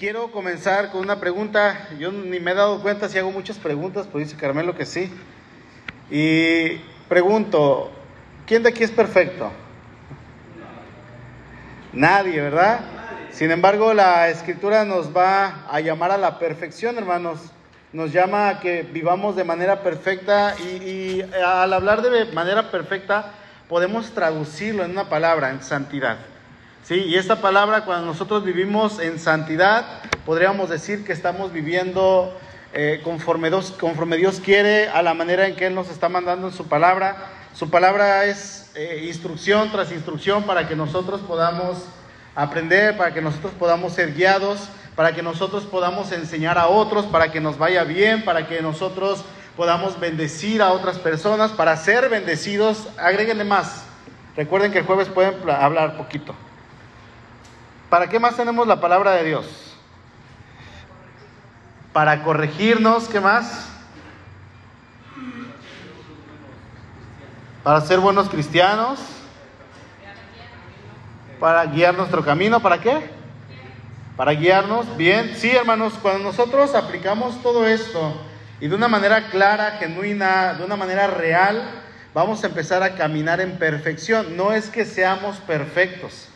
quiero comenzar con una pregunta. Yo ni me he dado cuenta si hago muchas preguntas, pero dice Carmelo que sí. Y pregunto, ¿quién de aquí es perfecto? Nadie, ¿verdad? Sin embargo, la escritura nos va a llamar a la perfección, hermanos. Nos llama a que vivamos de manera perfecta y, y al hablar de manera perfecta podemos traducirlo en una palabra, en santidad. ¿Sí? Y esta palabra, cuando nosotros vivimos en santidad, podríamos decir que estamos viviendo eh, conforme, Dios, conforme Dios quiere, a la manera en que Él nos está mandando en su palabra. Su palabra es eh, instrucción tras instrucción para que nosotros podamos aprender, para que nosotros podamos ser guiados, para que nosotros podamos enseñar a otros, para que nos vaya bien, para que nosotros podamos bendecir a otras personas, para ser bendecidos. Agréguenle más. Recuerden que el jueves pueden hablar poquito. ¿Para qué más tenemos la palabra de Dios? Para corregirnos, ¿qué más? Para ser buenos cristianos. Para guiar nuestro camino. ¿Para qué? Para guiarnos. Bien. Sí, hermanos, cuando nosotros aplicamos todo esto y de una manera clara, genuina, de una manera real, vamos a empezar a caminar en perfección. No es que seamos perfectos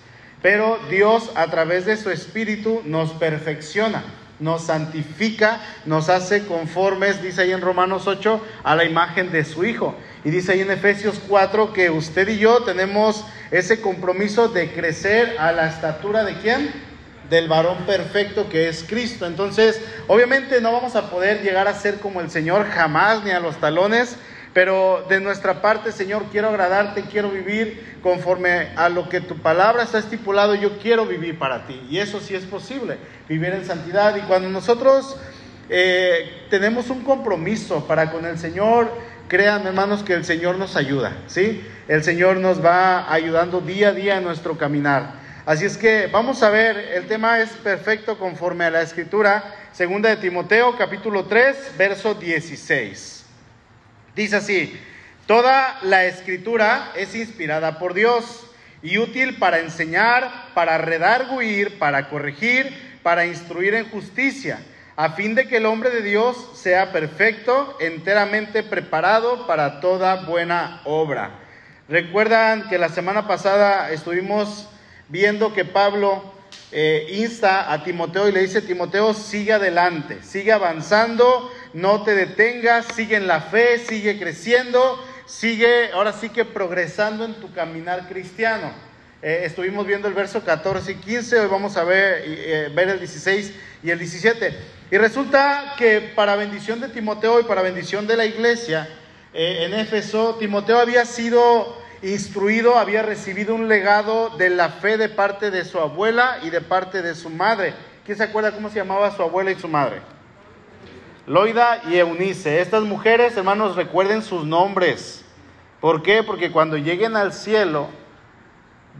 pero Dios a través de su Espíritu nos perfecciona, nos santifica, nos hace conformes, dice ahí en Romanos 8, a la imagen de su Hijo. Y dice ahí en Efesios 4 que usted y yo tenemos ese compromiso de crecer a la estatura de quién? Del varón perfecto que es Cristo. Entonces, obviamente no vamos a poder llegar a ser como el Señor jamás ni a los talones, pero de nuestra parte, Señor, quiero agradarte, quiero vivir conforme a lo que tu palabra está estipulado, yo quiero vivir para ti. Y eso sí es posible, vivir en santidad. Y cuando nosotros eh, tenemos un compromiso para con el Señor, créanme hermanos que el Señor nos ayuda, ¿sí? El Señor nos va ayudando día a día en nuestro caminar. Así es que vamos a ver, el tema es perfecto conforme a la escritura, segunda de Timoteo capítulo 3, verso 16. Dice así, toda la escritura es inspirada por Dios y útil para enseñar, para redarguir, para corregir, para instruir en justicia, a fin de que el hombre de Dios sea perfecto, enteramente preparado para toda buena obra. Recuerdan que la semana pasada estuvimos viendo que Pablo eh, insta a Timoteo y le dice, Timoteo, sigue adelante, sigue avanzando no te detengas, sigue en la fe, sigue creciendo, sigue ahora sí que progresando en tu caminar cristiano. Eh, estuvimos viendo el verso 14 y 15, hoy vamos a ver, eh, ver el 16 y el 17. Y resulta que para bendición de Timoteo y para bendición de la iglesia eh, en Éfeso, Timoteo había sido instruido, había recibido un legado de la fe de parte de su abuela y de parte de su madre. ¿Quién se acuerda cómo se llamaba su abuela y su madre? Loida y Eunice. Estas mujeres, hermanos, recuerden sus nombres. ¿Por qué? Porque cuando lleguen al cielo,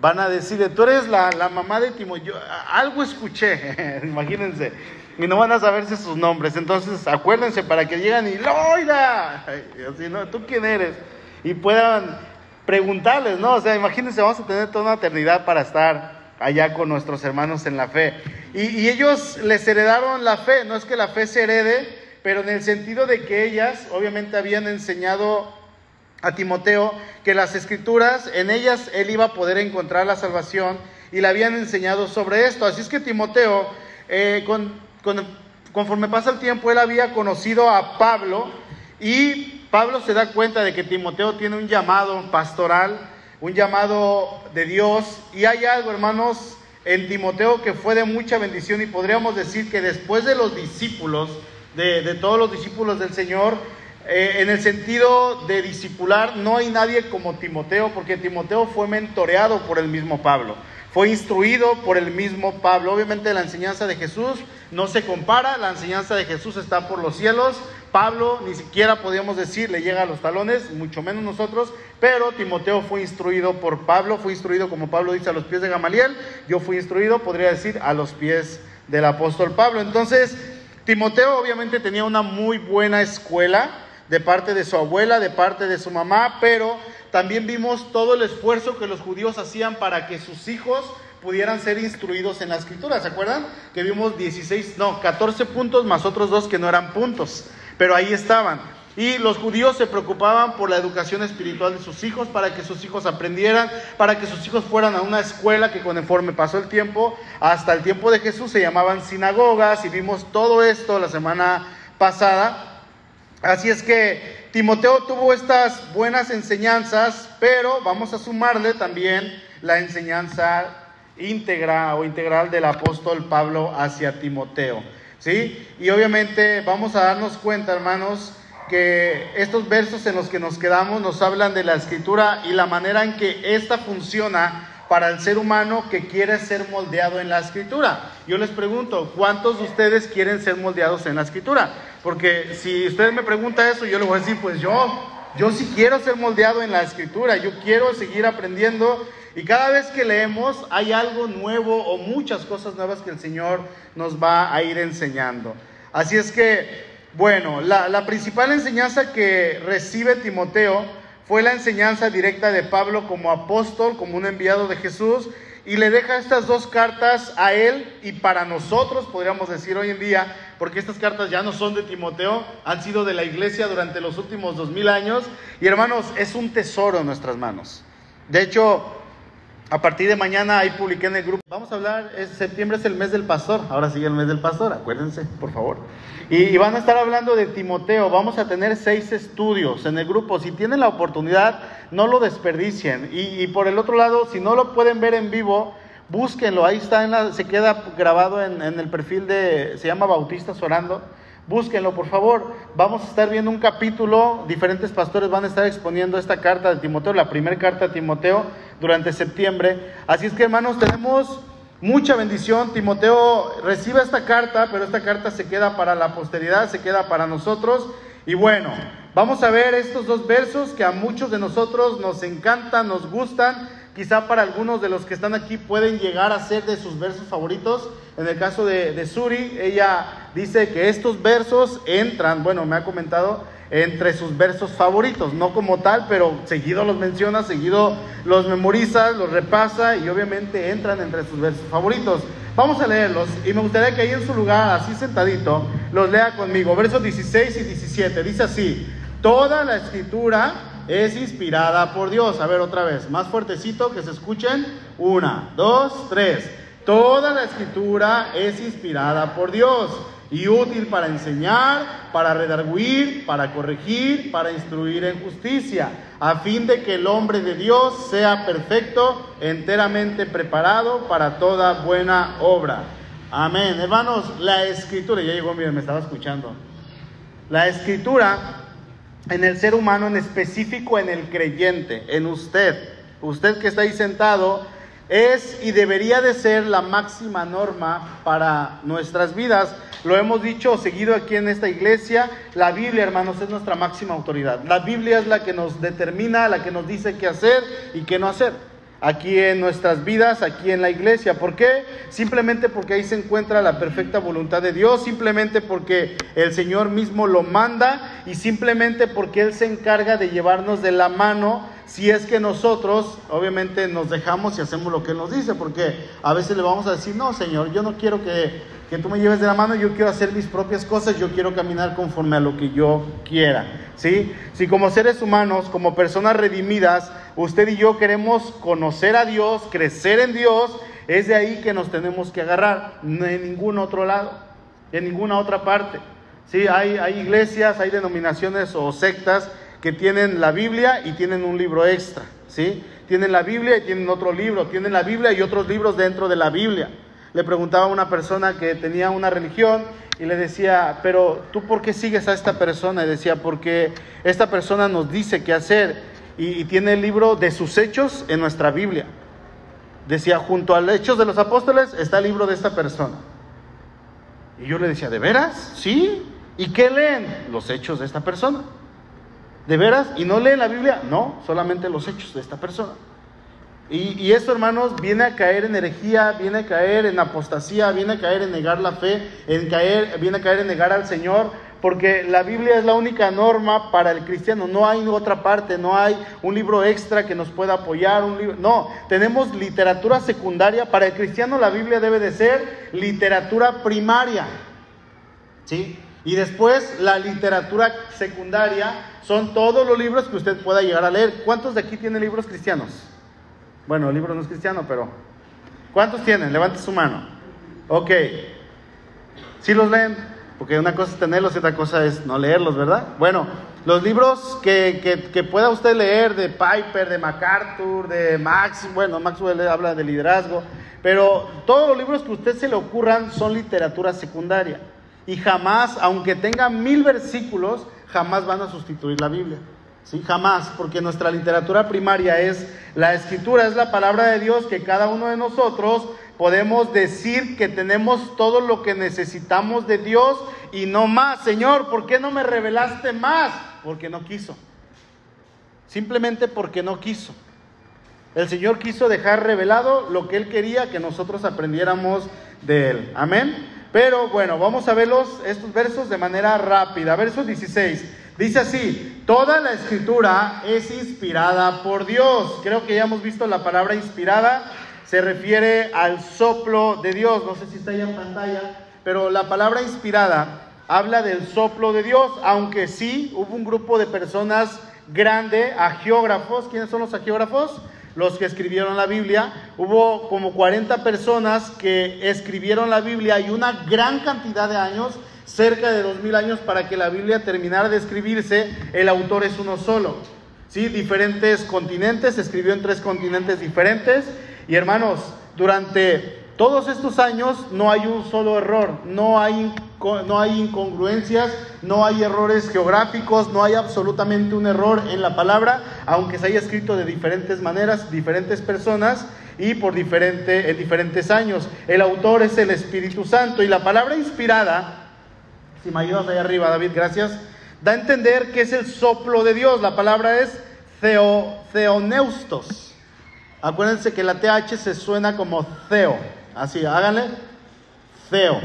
van a decirle, tú eres la, mamá de Timoteo. Algo escuché, imagínense. Y no van a saberse sus nombres. Entonces, acuérdense para que lleguen y, Loida, así, ¿no? ¿Tú quién eres? Y puedan preguntarles, ¿no? O sea, imagínense, vamos a tener toda una eternidad para estar allá con nuestros hermanos en la fe. Y, y ellos les heredaron la fe, no es que la fe se herede, pero en el sentido de que ellas obviamente habían enseñado a Timoteo que las escrituras, en ellas él iba a poder encontrar la salvación y le habían enseñado sobre esto. Así es que Timoteo, eh, conforme pasa el tiempo, él había conocido a Pablo y Pablo se da cuenta de que Timoteo tiene un llamado pastoral, un llamado de Dios y hay algo, hermanos, en Timoteo que fue de mucha bendición y podríamos decir que después de los discípulos, de, todos los discípulos del Señor. Eh, en el sentido de discipular, no hay nadie como Timoteo, porque Timoteo fue mentoreado por el mismo Pablo, fue instruido por el mismo Pablo. Obviamente la enseñanza de Jesús no se compara, la enseñanza de Jesús está por los cielos. Pablo ni siquiera podíamos decir le llega a los talones, mucho menos nosotros, pero Timoteo fue instruido por Pablo, fue instruido como Pablo dice a los pies de Gamaliel, yo fui instruido, podría decir, a los pies del apóstol Pablo. Entonces, Timoteo obviamente tenía una muy buena escuela de parte de su abuela, de parte de su mamá, pero también vimos todo el esfuerzo que los judíos hacían para que sus hijos pudieran ser instruidos en la escritura. ¿Se acuerdan? Que vimos 16, no, 14 puntos más otros dos que no eran puntos, pero ahí estaban. Y los judíos se preocupaban por la educación espiritual de sus hijos, para que sus hijos aprendieran, para que sus hijos fueran a una escuela que conforme pasó el tiempo, hasta el tiempo de Jesús se llamaban sinagogas y vimos todo esto la semana pasada. Así es que Timoteo tuvo estas buenas enseñanzas, pero vamos a sumarle también la enseñanza íntegra o integral del apóstol Pablo hacia Timoteo. ¿Sí? Y obviamente vamos a darnos cuenta, hermanos, que estos versos en los que nos quedamos nos hablan de la escritura y la manera en que ésta funciona para el ser humano que quiere ser moldeado en la escritura. Yo les pregunto, ¿cuántos de ustedes quieren ser moldeados en la escritura? Porque si usted me pregunta eso, yo le voy a decir, pues yo, yo sí quiero ser moldeado en la escritura, yo quiero seguir aprendiendo y cada vez que leemos hay algo nuevo o muchas cosas nuevas que el Señor nos va a ir enseñando. Así es que bueno, la, principal enseñanza que recibe Timoteo fue la enseñanza directa de Pablo como apóstol, como un enviado de Jesús, y le deja estas dos cartas a él y para nosotros, podríamos decir hoy en día, porque estas cartas ya no son de Timoteo, han sido de la iglesia durante los últimos dos mil años, y hermanos, es un tesoro en nuestras manos. De hecho, a partir de mañana ahí publiqué en el grupo. Vamos a hablar, es, septiembre es el mes del pastor, ahora sigue el mes del pastor, acuérdense, por favor. Y, van a estar hablando de Timoteo, vamos a tener seis estudios en el grupo. Si tienen la oportunidad, no lo desperdicien. Y, por el otro lado, si no lo pueden ver en vivo, búsquenlo, ahí está, en la, se queda grabado en, en el perfil de, se llama Bautistas Orando. Búsquenlo, por favor. Vamos a estar viendo un capítulo. Diferentes pastores van a estar exponiendo esta carta de Timoteo, la primera carta de Timoteo, durante septiembre. Así es que, hermanos, tenemos mucha bendición. Timoteo recibe esta carta, pero esta carta se queda para la posteridad, se queda para nosotros. Y bueno, vamos a ver estos dos versos que a muchos de nosotros nos encantan, nos gustan. Quizá para algunos de los que están aquí pueden llegar a ser de sus versos favoritos. En el caso de, Suri, ella dice que estos versos entran, bueno, me ha comentado, entre sus versos favoritos, no como tal, pero seguido los menciona, seguido los memoriza, los repasa y obviamente entran entre sus versos favoritos. Vamos a leerlos y me gustaría que ahí en su lugar, así sentadito, los lea conmigo. Versos 16 y 17, dice así, toda la escritura es inspirada por Dios. A ver otra vez, más fuertecito que se escuchen. Una, dos, tres. Toda la escritura es inspirada por Dios y útil para enseñar, para redarguir, para corregir, para instruir en justicia, a fin de que el hombre de Dios sea perfecto, enteramente preparado para toda buena obra. Amén. Hermanos, la escritura, ya llegó, miren, me estaba escuchando. La escritura en el ser humano, en específico en el creyente, en usted. Usted que está ahí sentado es y debería de ser la máxima norma para nuestras vidas. Lo hemos dicho seguido aquí en esta iglesia, la Biblia, hermanos, es nuestra máxima autoridad. La Biblia es la que nos determina, la que nos dice qué hacer y qué no hacer aquí en nuestras vidas, aquí en la iglesia. ¿Por qué? Simplemente porque ahí se encuentra la perfecta voluntad de Dios, simplemente porque el Señor mismo lo manda y simplemente porque Él se encarga de llevarnos de la mano si es que nosotros obviamente nos dejamos y hacemos lo que Él nos dice, porque a veces le vamos a decir, no, Señor, yo no quiero que, que tú me lleves de la mano, yo quiero hacer mis propias cosas, yo quiero caminar conforme a lo que yo quiera. ¿sí? Si como seres humanos, como personas redimidas, usted y yo queremos conocer a Dios, crecer en Dios, es de ahí que nos tenemos que agarrar, no en ningún otro lado, en ninguna otra parte. Sí, hay, hay iglesias, hay denominaciones o sectas que tienen la Biblia y tienen un libro extra, ¿sí? Tienen la Biblia y tienen otro libro, tienen la Biblia y otros libros dentro de la Biblia. Le preguntaba a una persona que tenía una religión y le decía, pero tú por qué sigues a esta persona? Y decía, porque esta persona nos dice qué hacer y, tiene el libro de sus hechos en nuestra Biblia. Decía, junto al Hechos de los Apóstoles está el libro de esta persona. Y yo le decía, ¿de veras? Sí. ¿Y qué leen? Los hechos de esta persona. ¿De veras? ¿Y no leen la Biblia? No, solamente los hechos de esta persona. Y, y, esto, hermanos, viene a caer en herejía, viene a caer en apostasía, viene a caer en negar la fe, en caer, viene a caer en negar al Señor, porque la Biblia es la única norma para el cristiano. No hay otra parte, no hay un libro extra que nos pueda apoyar. Un libro, no, tenemos literatura secundaria. Para el cristiano la Biblia debe de ser literatura primaria. ¿Sí? Y después la literatura secundaria son todos los libros que usted pueda llegar a leer. ¿Cuántos de aquí tienen libros cristianos? Bueno, el libro no es cristiano, pero ¿cuántos tienen? Levante su mano. Ok. ¿Sí los leen? Porque una cosa es tenerlos y otra cosa es no leerlos, ¿verdad? Bueno, los libros que, que, pueda usted leer de Piper, de MacArthur, de Max, bueno, Maxwell habla de liderazgo, pero todos los libros que a usted se le ocurran son literatura secundaria. Y jamás, aunque tenga mil versículos, jamás van a sustituir la Biblia. ¿Sí? Jamás, porque nuestra literatura primaria es la escritura, es la palabra de Dios que cada uno de nosotros podemos decir que tenemos todo lo que necesitamos de Dios y no más. Señor, ¿por qué no me revelaste más? Porque no quiso. Simplemente porque no quiso. El Señor quiso dejar revelado lo que Él quería que nosotros aprendiéramos de Él. Amén. Pero bueno, vamos a verlos estos versos de manera rápida. Verso 16. Dice así, toda la escritura es inspirada por Dios. Creo que ya hemos visto la palabra inspirada. Se refiere al soplo de Dios. No sé si está ahí en pantalla, pero la palabra inspirada habla del soplo de Dios, aunque sí hubo un grupo de personas grande, agiógrafos. ¿Quiénes son los agiógrafos? Los que escribieron la Biblia. Hubo como 40 personas que escribieron la Biblia y una gran cantidad de años, cerca de 2000 años para que la Biblia terminara de escribirse. El autor es uno solo. ¿Sí? Diferentes continentes, escribió en tres continentes diferentes. Y hermanos, durante todos estos años no hay un solo error, no hay, no hay incongruencias, no hay errores geográficos, no hay absolutamente un error en la palabra, aunque se haya escrito de diferentes maneras, diferentes personas y por diferente, en diferentes años. El autor es el Espíritu Santo y la palabra inspirada, si me ayudas ahí arriba David, gracias, da a entender que es el soplo de Dios. La palabra es theo, theoneustos. Acuérdense que la TH se suena como theo. Así, háganle. Theo.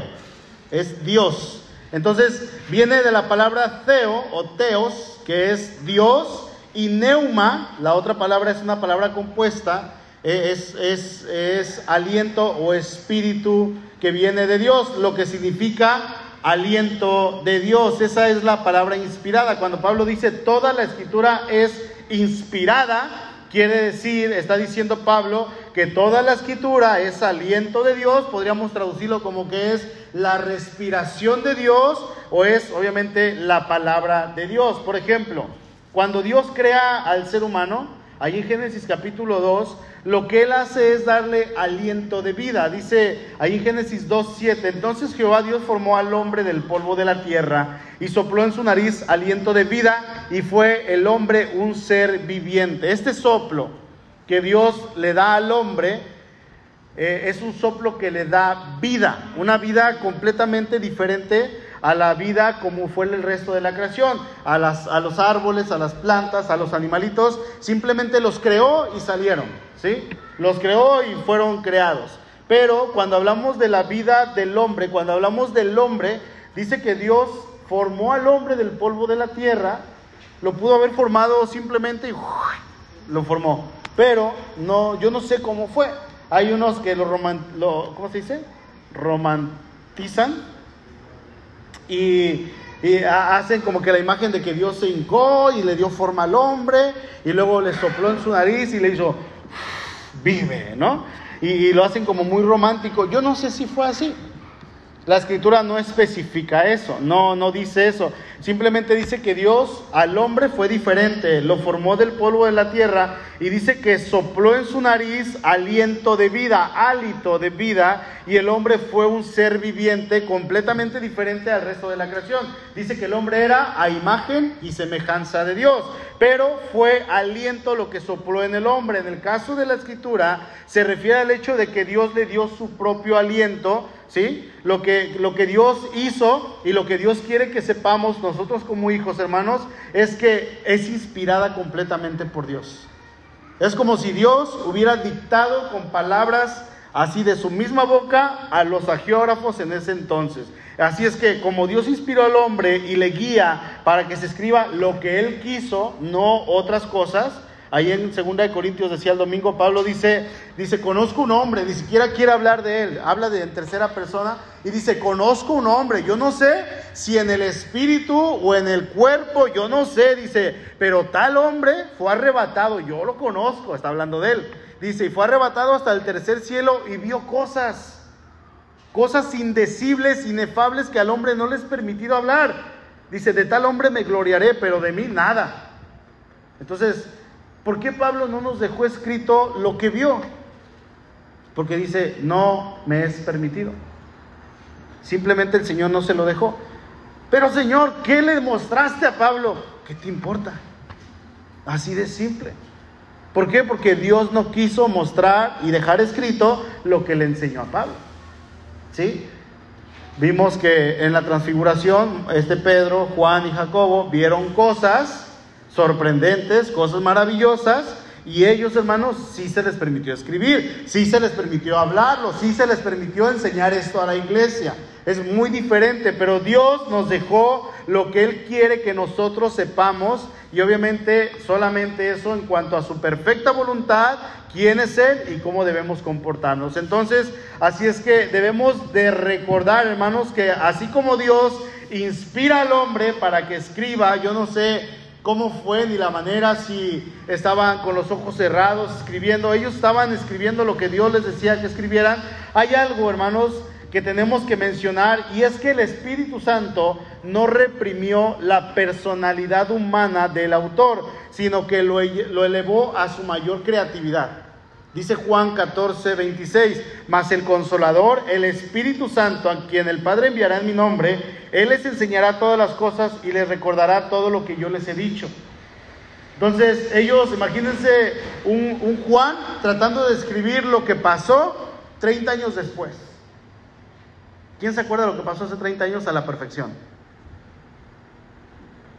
Es Dios. Entonces, viene de la palabra theo o teos, que es Dios, y neuma, la otra palabra es una palabra compuesta, eh, es, es, es aliento o espíritu que viene de Dios, lo que significa aliento de Dios. Esa es la palabra inspirada. Cuando Pablo dice toda la escritura es inspirada, quiere decir, está diciendo Pablo, que toda la escritura es aliento de Dios, podríamos traducirlo como que es la respiración de Dios o es obviamente la palabra de Dios. Por ejemplo, cuando Dios crea al ser humano, ahí en Génesis capítulo 2, lo que él hace es darle aliento de vida. Dice ahí en Génesis 2.7, entonces Jehová Dios formó al hombre del polvo de la tierra y sopló en su nariz aliento de vida y fue el hombre un ser viviente. Este soplo que Dios le da al hombre eh, es un soplo que le da vida, una vida completamente diferente a la vida como fue el resto de la creación, a, las, a los árboles, a las plantas, a los animalitos, simplemente los creó y salieron, ¿sí? Los creó y fueron creados. Pero cuando hablamos de la vida del hombre, cuando hablamos del hombre, dice que Dios formó al hombre del polvo de la tierra, lo pudo haber formado simplemente y lo formó pero no, yo no sé cómo fue. Hay unos que lo, roman, lo ¿cómo se dice? Romantizan y, hacen como que la imagen de que Dios se hincó y le dio forma al hombre y luego le sopló en su nariz y le hizo, vive, ¿no? y lo hacen como muy romántico. Yo no sé si fue así. La escritura no especifica eso, no, no dice eso. Simplemente dice que Dios al hombre fue diferente, lo formó del polvo de la tierra y dice que sopló en su nariz aliento de vida, hálito de vida, y el hombre fue un ser viviente completamente diferente al resto de la creación. Dice que el hombre era a imagen y semejanza de Dios, pero fue aliento lo que sopló en el hombre. En el caso de la escritura se refiere al hecho de que Dios le dio su propio aliento ¿sí? Lo que, lo que Dios hizo y lo que Dios quiere que sepamos nosotros como hijos, hermanos, es que es inspirada completamente por Dios. Es como si Dios hubiera dictado con palabras así de su misma boca a los agiógrafos en ese entonces. Así es que como Dios inspiró al hombre y le guía para que se escriba lo que él quiso, no otras cosas, Ahí en 2 Corintios decía el domingo, Pablo dice, dice, conozco un hombre, ni siquiera quiere hablar de él, habla de en tercera persona y dice, conozco un hombre, yo no sé si en el espíritu o en el cuerpo, yo no sé, dice, pero tal hombre fue arrebatado, yo lo conozco, está hablando de él. Dice, y fue arrebatado hasta el tercer cielo y vio cosas, cosas indecibles, inefables que al hombre no les permitido hablar. Dice, de tal hombre me gloriaré, pero de mí nada. Entonces, ¿Por qué Pablo no nos dejó escrito lo que vio? Porque dice, no me es permitido. Simplemente el Señor no se lo dejó. Pero Señor, ¿qué le mostraste a Pablo? ¿Qué te importa? Así de simple. ¿Por qué? Porque Dios no quiso mostrar y dejar escrito lo que le enseñó a Pablo. ¿Sí? Vimos que en la transfiguración, este Pedro, Juan y Jacobo vieron cosas sorprendentes, cosas maravillosas, y ellos, hermanos, sí se les permitió escribir, sí se les permitió hablarlo, sí se les permitió enseñar esto a la iglesia. Es muy diferente, pero Dios nos dejó lo que Él quiere que nosotros sepamos y obviamente solamente eso en cuanto a su perfecta voluntad, quién es Él y cómo debemos comportarnos. Entonces, así es que debemos de recordar, hermanos, que así como Dios inspira al hombre para que escriba, yo no sé cómo fue ni la manera, si estaban con los ojos cerrados escribiendo. Ellos estaban escribiendo lo que Dios les decía que escribieran. Hay algo, hermanos, que tenemos que mencionar y es que el Espíritu Santo no reprimió la personalidad humana del autor, sino que lo, elevó a su mayor creatividad. Dice Juan 14, 26, mas el consolador, el Espíritu Santo, a quien el Padre enviará en mi nombre, Él les enseñará todas las cosas y les recordará todo lo que yo les he dicho. Entonces ellos, imagínense un, Juan tratando de escribir lo que pasó 30 años después. ¿Quién se acuerda de lo que pasó hace 30 años a la perfección?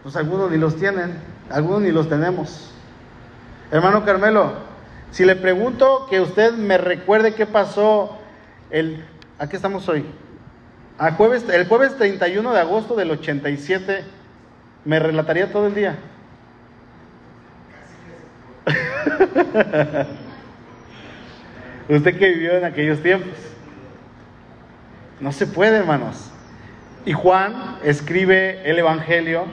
Pues algunos ni los tienen, algunos ni los tenemos. Hermano Carmelo, si le pregunto que usted me recuerde qué pasó el... ¿A qué estamos hoy? A jueves, el jueves 31 de agosto del 87, ¿me relataría todo el día? usted que vivió en aquellos tiempos. No se puede, hermanos. Y Juan escribe el Evangelio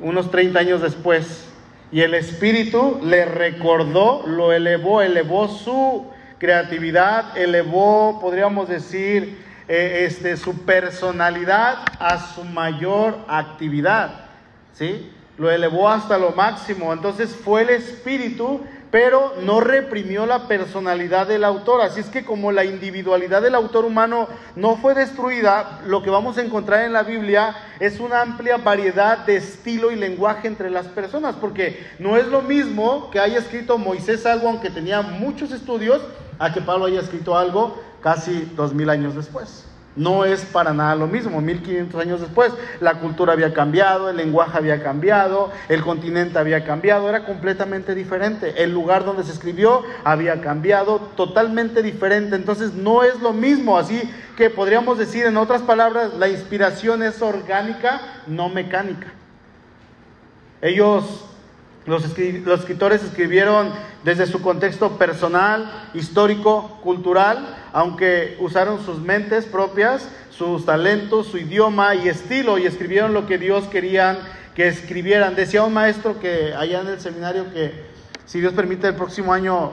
unos 30 años después y el Espíritu le recordó, lo elevó, elevó su creatividad, elevó, podríamos decir, eh, este, su personalidad a su mayor actividad. ¿Sí? Lo elevó hasta lo máximo. Entonces fue el Espíritu pero no reprimió la personalidad del autor. Así es que como la individualidad del autor humano no fue destruida, lo que vamos a encontrar en la Biblia es una amplia variedad de estilo y lenguaje entre las personas, porque no es lo mismo que haya escrito Moisés algo, aunque tenía muchos estudios, a que Pablo haya escrito algo casi dos mil años después. No es para nada lo mismo. 1500 años después, la cultura había cambiado, el lenguaje había cambiado, el continente había cambiado, era completamente diferente. El lugar donde se escribió había cambiado, totalmente diferente. Entonces no es lo mismo. Así que podríamos decir, en otras palabras, la inspiración es orgánica, no mecánica. Ellos los, escritores escribieron desde su contexto personal, histórico, cultural, aunque usaron sus mentes propias, sus talentos, su idioma y estilo, y escribieron lo que Dios quería que escribieran. Decía un maestro que allá en el seminario que, si Dios permite, el próximo año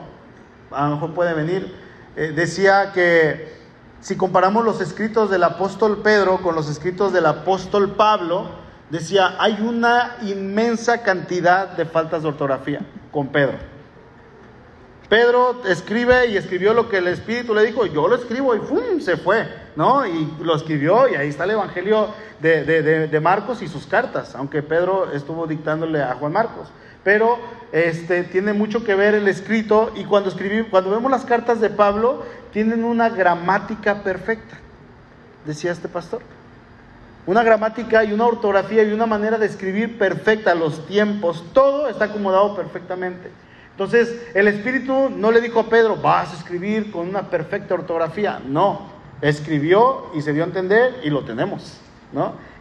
a lo mejor puede venir, eh, decía que si comparamos los escritos del apóstol Pedro con los escritos del apóstol Pablo, decía, hay una inmensa cantidad de faltas de ortografía con Pedro. Pedro escribe y escribió lo que el Espíritu le dijo, yo lo escribo y ¡fum! se fue, ¿no? Y lo escribió y ahí está el Evangelio de, de, Marcos y sus cartas, aunque Pedro estuvo dictándole a Juan Marcos. Pero este, tiene mucho que ver el escrito y cuando, escribí, cuando vemos las cartas de Pablo, tienen una gramática perfecta, decía este pastor. Una gramática y una ortografía y una manera de escribir perfecta, los tiempos, todo está acomodado perfectamente. Entonces, el Espíritu no le dijo a Pedro, vas a escribir con una perfecta ortografía. No, escribió y se dio a entender y lo tenemos.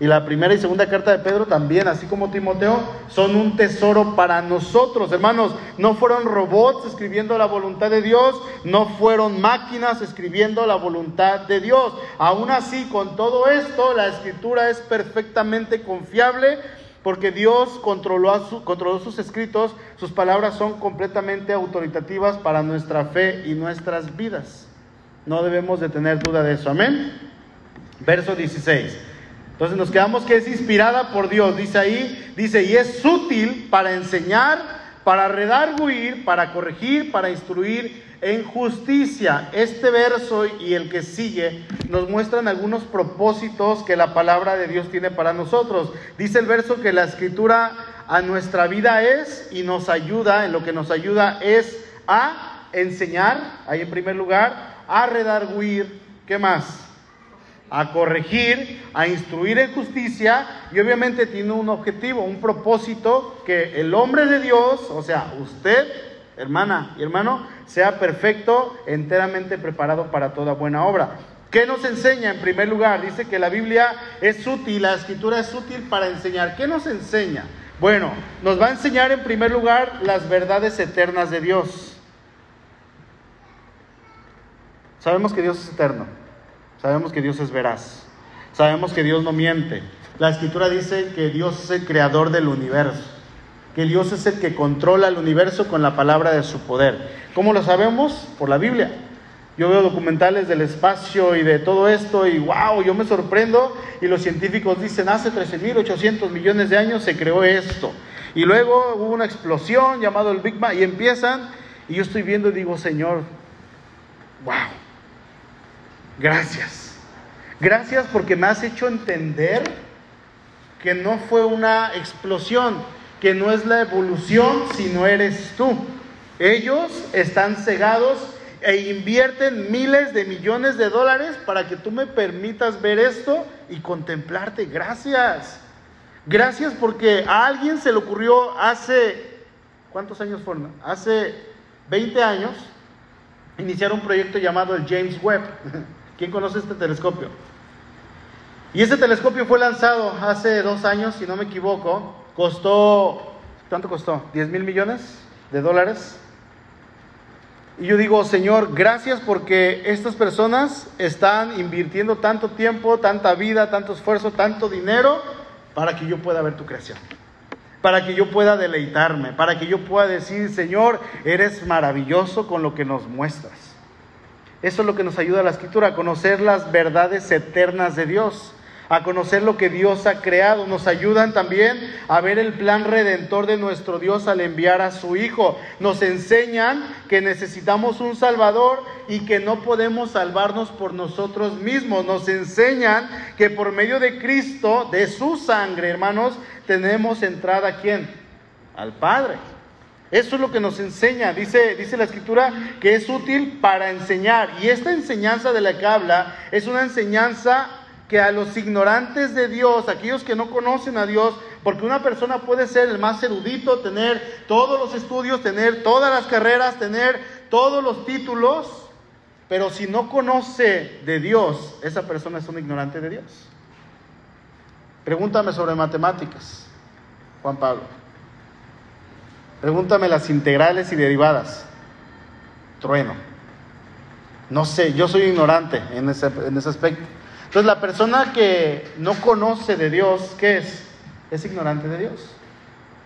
Y la primera y segunda carta de Pedro también, así como Timoteo, son un tesoro para nosotros, hermanos. No fueron robots escribiendo la voluntad de Dios, no fueron máquinas escribiendo la voluntad de Dios. Aún así, con todo esto, la escritura es perfectamente confiable porque Dios controló, controló sus escritos, sus palabras son completamente autoritativas para nuestra fe y nuestras vidas. No debemos de tener duda de eso. Amén. Verso 16. Entonces nos quedamos que es inspirada por Dios. Dice ahí, dice, y es útil para enseñar, para redarguir, para corregir, para instruir en justicia. Este verso y el que sigue nos muestran algunos propósitos que la palabra de Dios tiene para nosotros. Dice el verso que la escritura a nuestra vida es y nos ayuda, en lo que nos ayuda es a enseñar, ahí en primer lugar, a redarguir, ¿qué más? A corregir, a instruir en justicia y obviamente tiene un objetivo, un propósito que el hombre de Dios, o sea, usted hermana y hermano, sea perfecto, enteramente preparado para toda buena obra. ¿Qué nos enseña en primer lugar? Dice que la Biblia es útil, la escritura es útil para enseñar. ¿Qué nos enseña? Bueno, nos va a enseñar en primer lugar las verdades eternas de Dios. Sabemos que Dios es eterno, sabemos que Dios es veraz, sabemos que Dios no miente. La escritura dice que Dios es el creador del universo que Dios es el que controla el universo con la palabra de su poder. ¿Cómo lo sabemos? Por la Biblia. Yo veo documentales del espacio y de todo esto y wow, yo me sorprendo y los científicos dicen, hace 13.800 millones de años se creó esto. Y luego hubo una explosión llamado el Big Bang y empiezan y yo estoy viendo y digo, Señor, wow, gracias. Gracias porque me has hecho entender que no fue una explosión, que no es la evolución, sino eres tú. Ellos están cegados e invierten miles de millones de dólares para que tú me permitas ver esto y contemplarte. Gracias. Gracias porque a alguien se le ocurrió hace, ¿cuántos años fueron? Hace 20 años, iniciar un proyecto llamado el James Webb. ¿Quién conoce este telescopio? Y ese telescopio fue lanzado hace dos años, si no me equivoco, Costó, ¿cuánto costó? ¿10 mil millones de dólares? Y yo digo, Señor, gracias porque estas personas están invirtiendo tanto tiempo, tanta vida, tanto esfuerzo, tanto dinero para que yo pueda ver tu creación. Para que yo pueda deleitarme, para que yo pueda decir, Señor, eres maravilloso con lo que nos muestras. Eso es lo que nos ayuda a la escritura, a conocer las verdades eternas de Dios a conocer lo que Dios ha creado. Nos ayudan también a ver el plan redentor de nuestro Dios al enviar a su Hijo. Nos enseñan que necesitamos un Salvador y que no podemos salvarnos por nosotros mismos. Nos enseñan que por medio de Cristo, de su sangre, hermanos, tenemos entrada a quién? Al Padre. Eso es lo que nos enseña. Dice, dice la escritura que es útil para enseñar. Y esta enseñanza de la que habla es una enseñanza que a los ignorantes de Dios, aquellos que no conocen a Dios, porque una persona puede ser el más erudito, tener todos los estudios, tener todas las carreras, tener todos los títulos, pero si no conoce de Dios, esa persona es un ignorante de Dios. Pregúntame sobre matemáticas, Juan Pablo. Pregúntame las integrales y derivadas. Trueno. No sé, yo soy ignorante en ese, en ese aspecto. Entonces la persona que no conoce de Dios, ¿qué es? Es ignorante de Dios.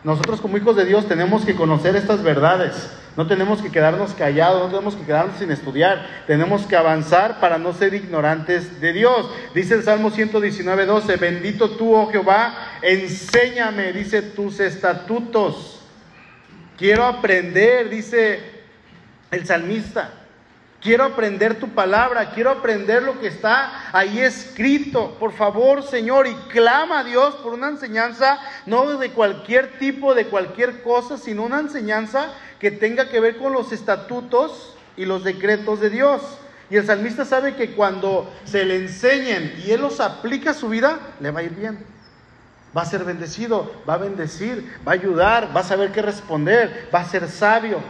Nosotros como hijos de Dios tenemos que conocer estas verdades. No tenemos que quedarnos callados, no tenemos que quedarnos sin estudiar. Tenemos que avanzar para no ser ignorantes de Dios. Dice el Salmo 119, 12, bendito tú, oh Jehová, enséñame, dice, tus estatutos. Quiero aprender, dice el salmista. Quiero aprender tu palabra, quiero aprender lo que está ahí escrito. Por favor, Señor, y clama a Dios por una enseñanza, no de cualquier tipo, de cualquier cosa, sino una enseñanza que tenga que ver con los estatutos y los decretos de Dios. Y el salmista sabe que cuando se le enseñen y él los aplica a su vida, le va a ir bien. Va a ser bendecido, va a bendecir, va a ayudar, va a saber qué responder, va a ser sabio.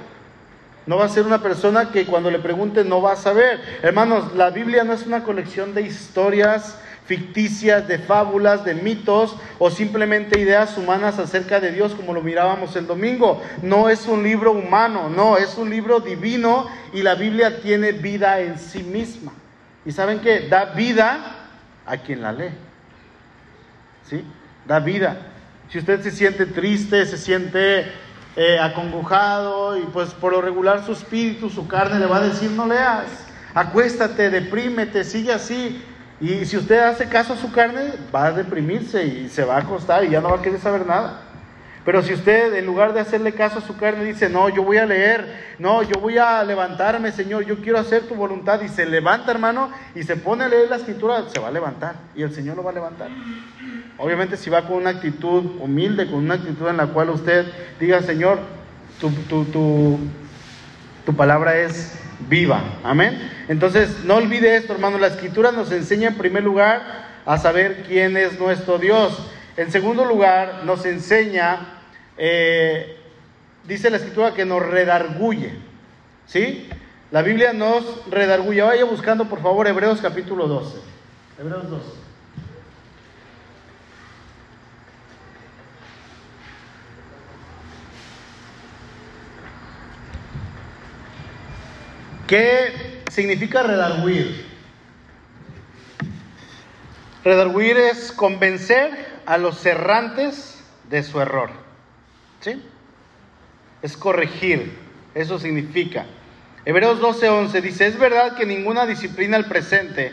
No va a ser una persona que cuando le pregunte no va a saber. Hermanos, la Biblia no es una colección de historias ficticias, de fábulas, de mitos o simplemente ideas humanas acerca de Dios como lo mirábamos el domingo. No es un libro humano, no, es un libro divino y la Biblia tiene vida en sí misma. ¿Y saben qué? Da vida a quien la lee. ¿Sí? Da vida. Si usted se siente triste, se siente eh, acongojado y pues por lo regular su espíritu, su carne le va a decir no leas, acuéstate, deprímete, sigue así. Y si usted hace caso a su carne, va a deprimirse y se va a acostar y ya no va a querer saber nada. Pero si usted en lugar de hacerle caso a su carne dice, no, yo voy a leer, no, yo voy a levantarme, Señor, yo quiero hacer tu voluntad y se levanta, hermano, y se pone a leer la escritura, se va a levantar y el Señor lo va a levantar. Obviamente si va con una actitud humilde, con una actitud en la cual usted diga, Señor, tu, tu, tu, tu palabra es viva. Amén. Entonces, no olvide esto, hermano. La escritura nos enseña en primer lugar a saber quién es nuestro Dios. En segundo lugar, nos enseña, eh, dice la escritura que nos redarguye. ¿Sí? La Biblia nos redarguye. Vaya buscando, por favor, Hebreos capítulo 12. Hebreos 12. ¿Qué significa redarguir? Redarguir es convencer a los errantes de su error. ¿Sí? Es corregir. Eso significa. Hebreos 12:11 dice, es verdad que ninguna disciplina al presente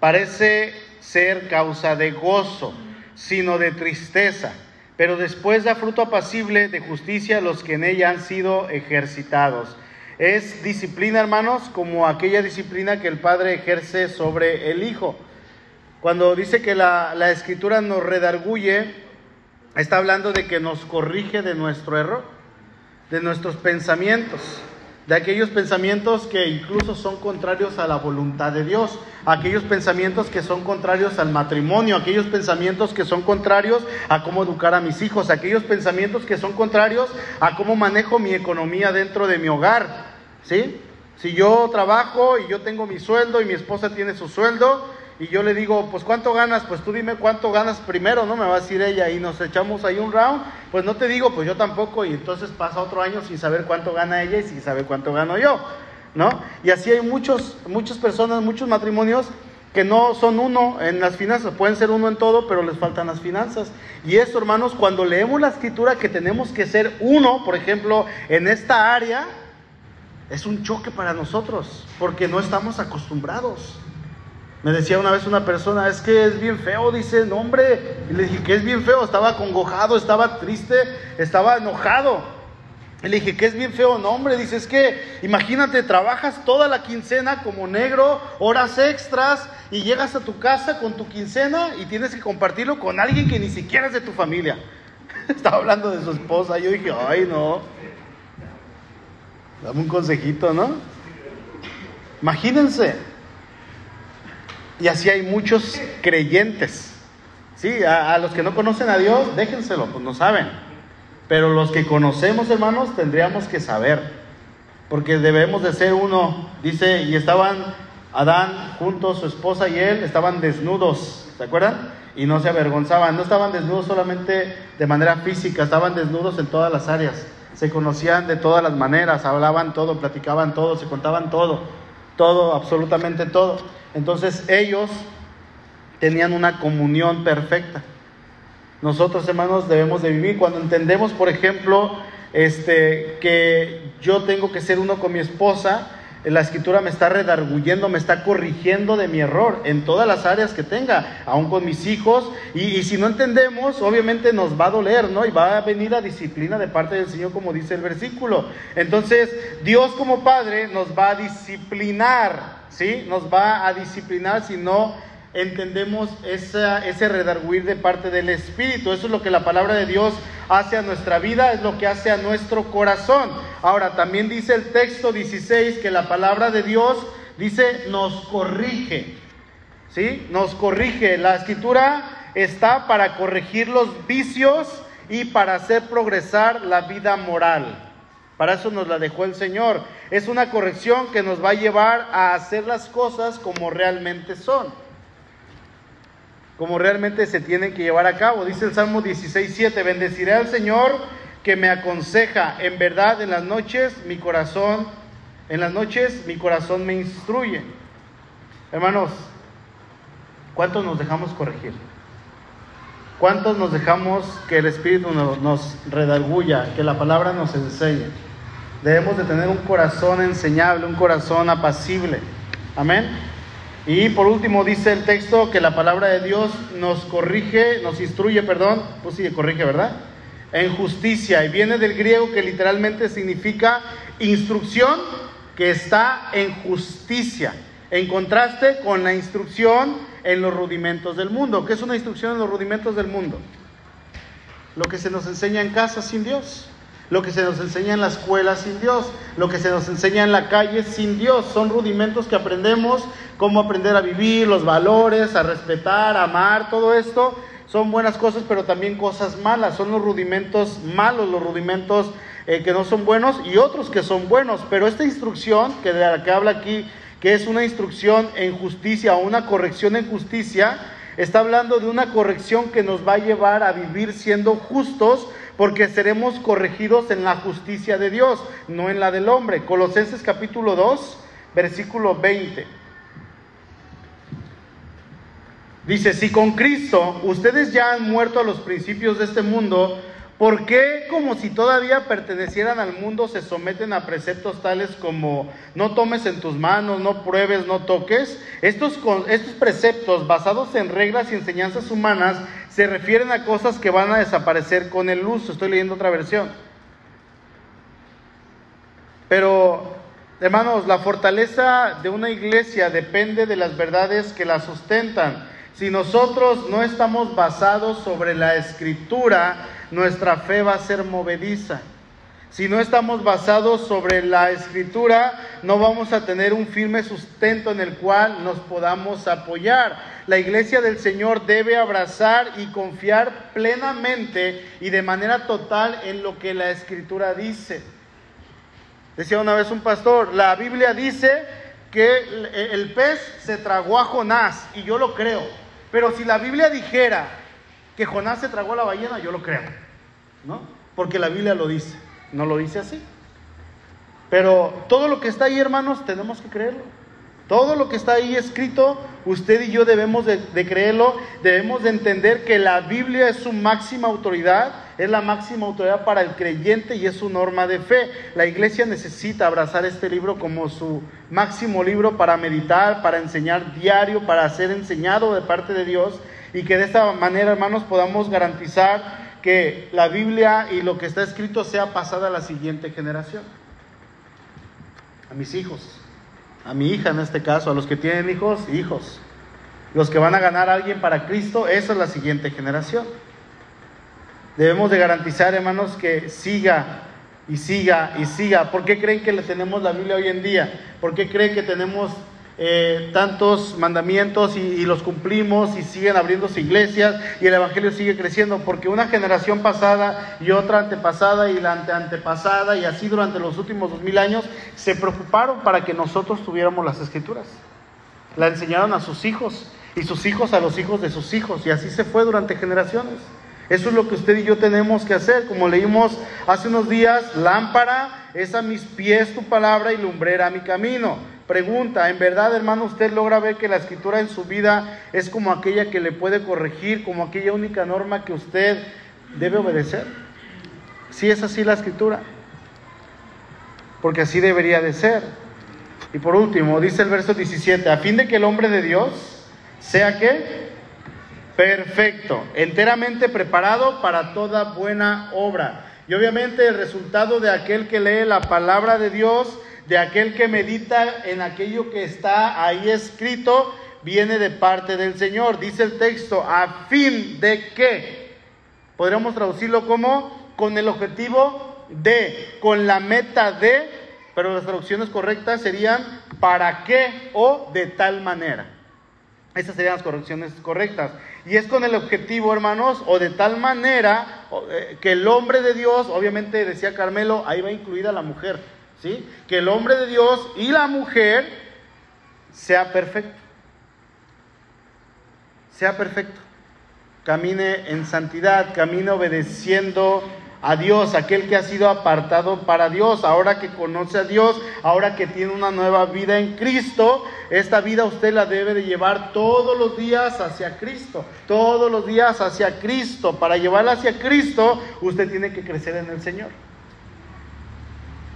parece ser causa de gozo, sino de tristeza, pero después da fruto apacible de justicia a los que en ella han sido ejercitados. Es disciplina, hermanos, como aquella disciplina que el Padre ejerce sobre el Hijo. Cuando dice que la, escritura nos redarguye, está hablando de que nos corrige de nuestro error, de nuestros pensamientos, de aquellos pensamientos que incluso son contrarios a la voluntad de Dios, aquellos pensamientos que son contrarios al matrimonio, aquellos pensamientos que son contrarios a cómo educar a mis hijos, aquellos pensamientos que son contrarios a cómo manejo mi economía dentro de mi hogar, ¿Sí? Si yo trabajo y yo tengo mi sueldo y mi esposa tiene su sueldo y yo le digo, pues ¿cuánto ganas? Pues tú dime cuánto ganas primero, ¿no? Me va a decir ella y nos echamos ahí un round. Pues no te digo, pues yo tampoco y entonces pasa otro año sin saber cuánto gana ella y sin saber cuánto gano yo, ¿no? Y así hay muchos, muchas personas, muchos matrimonios que no son uno en las finanzas, pueden ser uno en todo, pero les faltan las finanzas. Y eso, hermanos, cuando leemos la escritura que tenemos que ser uno, por ejemplo, en esta área, es un choque para nosotros, porque no estamos acostumbrados. Me decía una vez una persona, es que es bien feo, dice, no hombre, y le dije que es bien feo, estaba congojado, estaba triste, estaba enojado. Y le dije que es bien feo, no hombre, dice, es que imagínate, trabajas toda la quincena como negro, horas extras, y llegas a tu casa con tu quincena y tienes que compartirlo con alguien que ni siquiera es de tu familia. estaba hablando de su esposa, yo dije, ay no, Dame un consejito, ¿no? Imagínense. Y así hay muchos creyentes. Sí, a, los que no conocen a Dios, déjenselo, pues no saben. Pero los que conocemos, hermanos, tendríamos que saber. Porque debemos de ser uno. Dice, y estaban Adán juntos, su esposa y él, estaban desnudos. ¿Se acuerdan? Y no se avergonzaban. No estaban desnudos solamente de manera física, estaban desnudos en todas las áreas se conocían de todas las maneras, hablaban todo, platicaban todo, se contaban todo, todo, absolutamente todo. Entonces ellos tenían una comunión perfecta. Nosotros, hermanos, debemos de vivir cuando entendemos, por ejemplo, este que yo tengo que ser uno con mi esposa, la escritura me está redarguyendo, me está corrigiendo de mi error en todas las áreas que tenga, aún con mis hijos. Y, si no entendemos, obviamente nos va a doler, ¿no? Y va a venir la disciplina de parte del Señor, como dice el versículo. Entonces, Dios como Padre nos va a disciplinar, ¿sí? Nos va a disciplinar si no entendemos ese redarguir de parte del Espíritu. Eso es lo que la palabra de Dios hace a nuestra vida, es lo que hace a nuestro corazón. Ahora, también dice el texto 16 que la palabra de Dios dice nos corrige. ¿Sí? Nos corrige. La escritura está para corregir los vicios y para hacer progresar la vida moral. Para eso nos la dejó el Señor. Es una corrección que nos va a llevar a hacer las cosas como realmente son. Como realmente se tienen que llevar a cabo. Dice el Salmo 16.7, bendeciré al Señor que me aconseja. En verdad, en las noches mi corazón, en las noches mi corazón me instruye. Hermanos, ¿cuántos nos dejamos corregir? ¿Cuántos nos dejamos que el Espíritu nos, redarguya, que la palabra nos enseñe? Debemos de tener un corazón enseñable, un corazón apacible. Amén. Y por último dice el texto que la palabra de Dios nos corrige, nos instruye, perdón, pues sí, corrige, ¿verdad? En justicia. Y viene del griego que literalmente significa instrucción que está en justicia. En contraste con la instrucción en los rudimentos del mundo. ¿Qué es una instrucción en los rudimentos del mundo? Lo que se nos enseña en casa sin Dios, lo que se nos enseña en la escuela sin Dios, lo que se nos enseña en la calle sin Dios. Son rudimentos que aprendemos, cómo aprender a vivir, los valores, a respetar, a amar, todo esto. Son buenas cosas, pero también cosas malas. Son los rudimentos malos, los rudimentos eh, que no son buenos y otros que son buenos. Pero esta instrucción que de la que habla aquí que es una instrucción en justicia o una corrección en justicia, está hablando de una corrección que nos va a llevar a vivir siendo justos porque seremos corregidos en la justicia de Dios, no en la del hombre. Colosenses capítulo 2, versículo 20. Dice, si con Cristo ustedes ya han muerto a los principios de este mundo, ¿Por qué, como si todavía pertenecieran al mundo, se someten a preceptos tales como no tomes en tus manos, no pruebes, no toques? Estos, estos preceptos, basados en reglas y enseñanzas humanas, se refieren a cosas que van a desaparecer con el uso. Estoy leyendo otra versión. Pero, hermanos, la fortaleza de una iglesia depende de las verdades que la sustentan. Si nosotros no estamos basados sobre la escritura, nuestra fe va a ser movediza. Si no estamos basados sobre la escritura, no vamos a tener un firme sustento en el cual nos podamos apoyar. La iglesia del Señor debe abrazar y confiar plenamente y de manera total en lo que la escritura dice. Decía una vez un pastor, la Biblia dice que el pez se tragó a Jonás y yo lo creo. Pero si la Biblia dijera que Jonás se tragó a la ballena, yo lo creo. ¿no? Porque la Biblia lo dice, no lo dice así. Pero todo lo que está ahí, hermanos, tenemos que creerlo. Todo lo que está ahí escrito, usted y yo debemos de, creerlo, debemos de entender que la Biblia es su máxima autoridad, es la máxima autoridad para el creyente y es su norma de fe. La iglesia necesita abrazar este libro como su máximo libro para meditar, para enseñar diario, para ser enseñado de parte de Dios y que de esta manera, hermanos, podamos garantizar que la Biblia y lo que está escrito sea pasada a la siguiente generación. A mis hijos, a mi hija en este caso, a los que tienen hijos, hijos. Los que van a ganar a alguien para Cristo, esa es la siguiente generación. Debemos de garantizar, hermanos, que siga y siga y siga. ¿Por qué creen que le tenemos la Biblia hoy en día? ¿Por qué creen que tenemos eh, tantos mandamientos y, los cumplimos y siguen abriéndose iglesias y el Evangelio sigue creciendo, porque una generación pasada y otra antepasada y la anteantepasada y así durante los últimos dos mil años se preocuparon para que nosotros tuviéramos las escrituras. La enseñaron a sus hijos y sus hijos a los hijos de sus hijos y así se fue durante generaciones. Eso es lo que usted y yo tenemos que hacer. Como leímos hace unos días, lámpara es a mis pies tu palabra y lumbrera mi camino. Pregunta, ¿en verdad hermano usted logra ver que la escritura en su vida es como aquella que le puede corregir, como aquella única norma que usted debe obedecer? Si es así la escritura, porque así debería de ser. Y por último, dice el verso 17, a fin de que el hombre de Dios sea que perfecto, enteramente preparado para toda buena obra. Y obviamente el resultado de aquel que lee la palabra de Dios de aquel que medita en aquello que está ahí escrito, viene de parte del Señor. Dice el texto, a fin de que, podríamos traducirlo como con el objetivo de, con la meta de, pero las traducciones correctas serían para qué o de tal manera. Esas serían las correcciones correctas. Y es con el objetivo, hermanos, o de tal manera eh, que el hombre de Dios, obviamente decía Carmelo, ahí va incluida la mujer, ¿sí? Que el hombre de Dios y la mujer sea perfecto. Sea perfecto. Camine en santidad, camine obedeciendo a Dios, aquel que ha sido apartado para Dios, ahora que conoce a Dios, ahora que tiene una nueva vida en Cristo, esta vida usted la debe de llevar todos los días hacia Cristo, todos los días hacia Cristo. Para llevarla hacia Cristo, usted tiene que crecer en el Señor.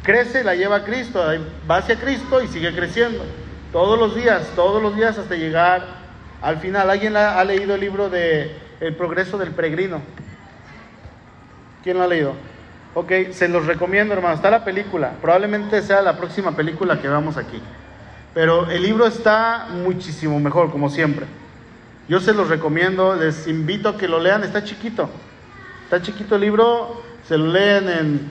Crece, la lleva a Cristo, va hacia Cristo y sigue creciendo. Todos los días, todos los días hasta llegar al final. ¿Alguien ha leído el libro de El progreso del peregrino? ¿Quién lo ha leído? Ok, se los recomiendo, hermano. Está la película. Probablemente sea la próxima película que veamos aquí. Pero el libro está muchísimo mejor, como siempre. Yo se los recomiendo, les invito a que lo lean. Está chiquito. Está chiquito el libro, se lo leen en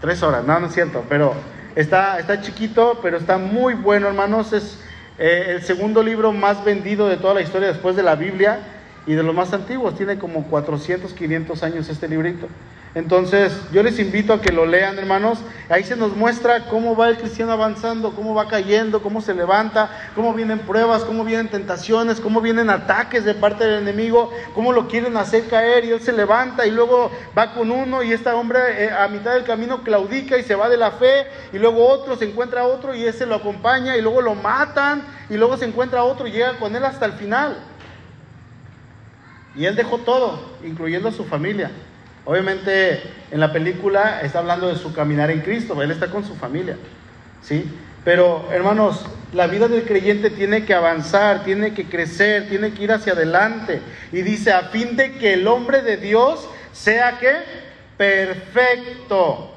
tres horas. No, no es cierto, pero está, está chiquito, pero está muy bueno, hermanos. Es eh, el segundo libro más vendido de toda la historia después de la Biblia y de los más antiguos. Tiene como 400, 500 años este librito. Entonces, yo les invito a que lo lean, hermanos. Ahí se nos muestra cómo va el cristiano avanzando, cómo va cayendo, cómo se levanta, cómo vienen pruebas, cómo vienen tentaciones, cómo vienen ataques de parte del enemigo, cómo lo quieren hacer caer y él se levanta y luego va con uno y este hombre eh, a mitad del camino claudica y se va de la fe y luego otro se encuentra otro y ese lo acompaña y luego lo matan y luego se encuentra otro y llega con él hasta el final. Y él dejó todo, incluyendo a su familia. Obviamente en la película está hablando de su caminar en Cristo, él está con su familia, ¿sí? Pero hermanos, la vida del creyente tiene que avanzar, tiene que crecer, tiene que ir hacia adelante. Y dice, a fin de que el hombre de Dios sea que perfecto.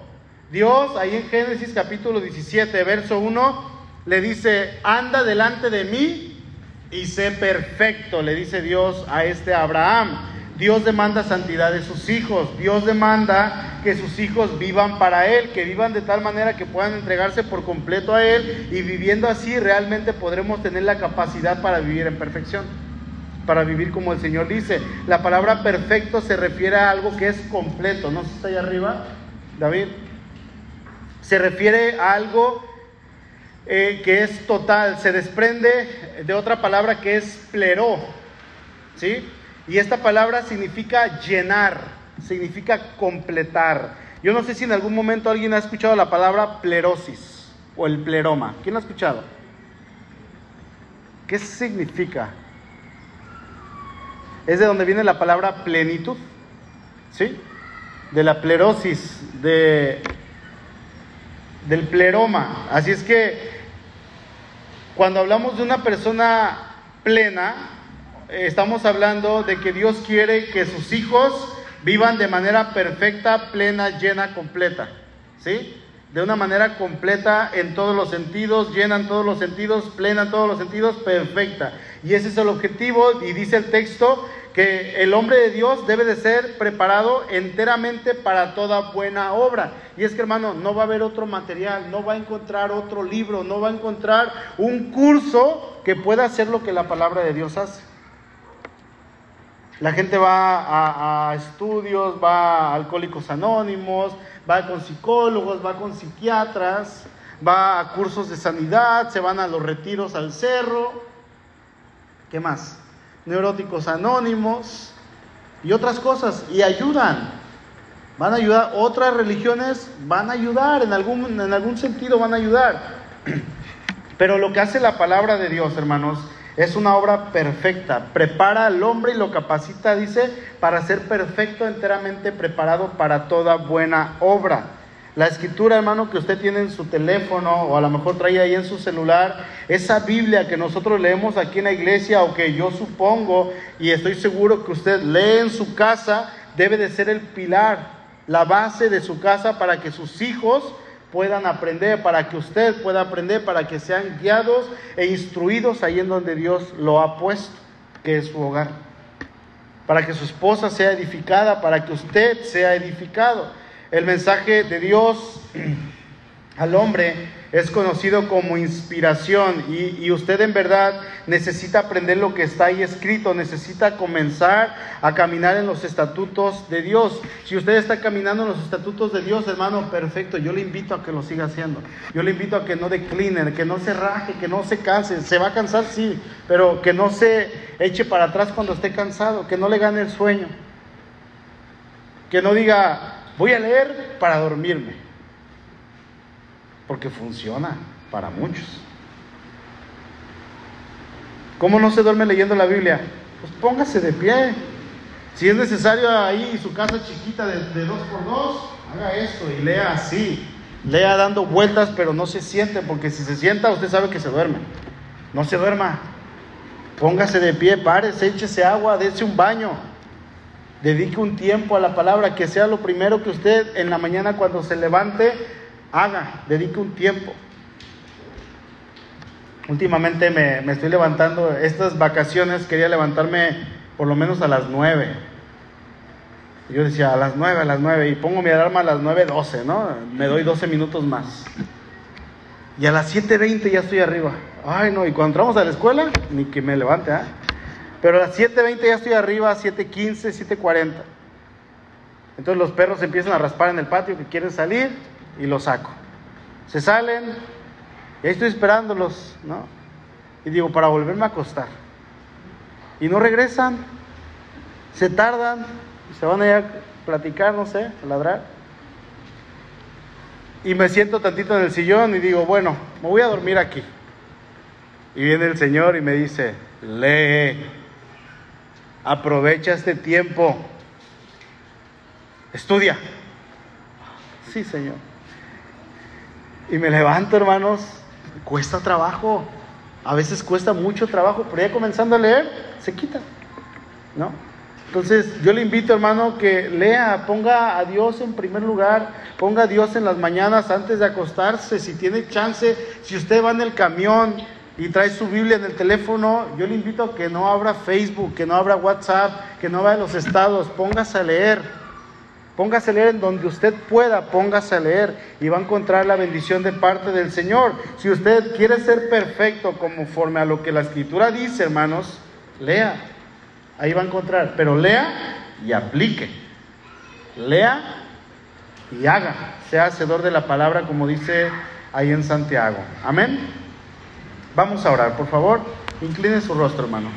Dios, ahí en Génesis capítulo 17, verso 1, le dice, anda delante de mí y sé perfecto, le dice Dios a este Abraham. Dios demanda santidad de sus hijos. Dios demanda que sus hijos vivan para Él, que vivan de tal manera que puedan entregarse por completo a Él y viviendo así realmente podremos tener la capacidad para vivir en perfección, para vivir como el Señor dice. La palabra perfecto se refiere a algo que es completo. ¿No está ahí arriba, David? Se refiere a algo eh, que es total. Se desprende de otra palabra que es pleró. ¿Sí? Y esta palabra significa llenar, significa completar. Yo no sé si en algún momento alguien ha escuchado la palabra plerosis o el pleroma. ¿Quién lo ha escuchado? ¿Qué significa? Es de donde viene la palabra plenitud, ¿sí? De la plerosis, de, del pleroma. Así es que cuando hablamos de una persona plena, estamos hablando de que Dios quiere que sus hijos vivan de manera perfecta, plena, llena, completa. ¿Sí? De una manera completa en todos los sentidos, llena en todos los sentidos, plena en todos los sentidos, perfecta. Y ese es el objetivo y dice el texto que el hombre de Dios debe de ser preparado enteramente para toda buena obra. Y es que hermano, no va a haber otro material, no va a encontrar otro libro, no va a encontrar un curso que pueda hacer lo que la palabra de Dios hace. La gente va a, estudios, va a alcohólicos anónimos, va con psicólogos, va con psiquiatras, va a cursos de sanidad, se van a los retiros al cerro. ¿Qué más? Neuróticos anónimos y otras cosas. Y ayudan. Van a ayudar. Otras religiones van a ayudar. En algún, en algún sentido van a ayudar. Pero lo que hace la palabra de Dios, hermanos, es una obra perfecta. Prepara al hombre y lo capacita, dice, para ser perfecto, enteramente preparado para toda buena obra. La escritura, hermano, que usted tiene en su teléfono o a lo mejor trae ahí en su celular, esa Biblia que nosotros leemos aquí en la iglesia o que yo supongo y estoy seguro que usted lee en su casa, debe de ser el pilar, la base de su casa para que sus hijos puedan aprender, para que usted pueda aprender, para que sean guiados e instruidos ahí en donde Dios lo ha puesto, que es su hogar. Para que su esposa sea edificada, para que usted sea edificado. El mensaje de Dios al hombre es conocido como inspiración y, usted en verdad necesita aprender lo que está ahí escrito, necesita comenzar a caminar en los estatutos de Dios. Si usted está caminando en los estatutos de Dios, hermano, perfecto, yo le invito a que lo siga haciendo. Yo le invito a que no decline, que no se raje, que no se canse. Se va a cansar, sí, pero que no se eche para atrás cuando esté cansado, que no le gane el sueño. Que no diga, voy a leer para dormirme porque funciona para muchos. ¿Cómo no se duerme leyendo la Biblia? Pues póngase de pie. Si es necesario ahí su casa chiquita de, dos por dos, haga esto y lea así. Lea dando vueltas, pero no se siente, porque si se sienta, usted sabe que se duerme. No se duerma. Póngase de pie, párese, échese agua, dése un baño. Dedique un tiempo a la palabra, que sea lo primero que usted en la mañana cuando se levante haga, dedique un tiempo. Últimamente me, estoy levantando, estas vacaciones quería levantarme por lo menos a las 9. Yo decía, a las 9, a las 9, y pongo mi alarma a las 9.12, ¿no? Me doy 12 minutos más. Y a las 7.20 ya estoy arriba. Ay, no, y cuando entramos a la escuela, ni que me levante, ¿ah? Pero a las 7.20 ya estoy arriba, 7.15, 7.40. Entonces los perros empiezan a raspar en el patio que quieren salir y los saco. Se salen y ahí estoy esperándolos, ¿no? Y digo, para volverme a acostar. Y no regresan, se tardan, se van a ir a platicar, no sé, a ladrar. Y me siento tantito en el sillón y digo, bueno, me voy a dormir aquí. Y viene el Señor y me dice, lee, aprovecha este tiempo, estudia. Sí, Señor. Y me levanto, hermanos, cuesta trabajo. A veces cuesta mucho trabajo, pero ya comenzando a leer, se quita. ¿No? Entonces, yo le invito, hermano, que lea, ponga a Dios en primer lugar, ponga a Dios en las mañanas antes de acostarse, si tiene chance, si usted va en el camión y trae su Biblia en el teléfono, yo le invito a que no abra Facebook, que no abra WhatsApp, que no vaya a los estados, póngase a leer. Póngase a leer en donde usted pueda, póngase a leer y va a encontrar la bendición de parte del Señor. Si usted quiere ser perfecto conforme a lo que la Escritura dice, hermanos, lea. Ahí va a encontrar, pero lea y aplique. Lea y haga. Sea hacedor de la palabra como dice ahí en Santiago. Amén. Vamos a orar, por favor. Incline su rostro, hermano.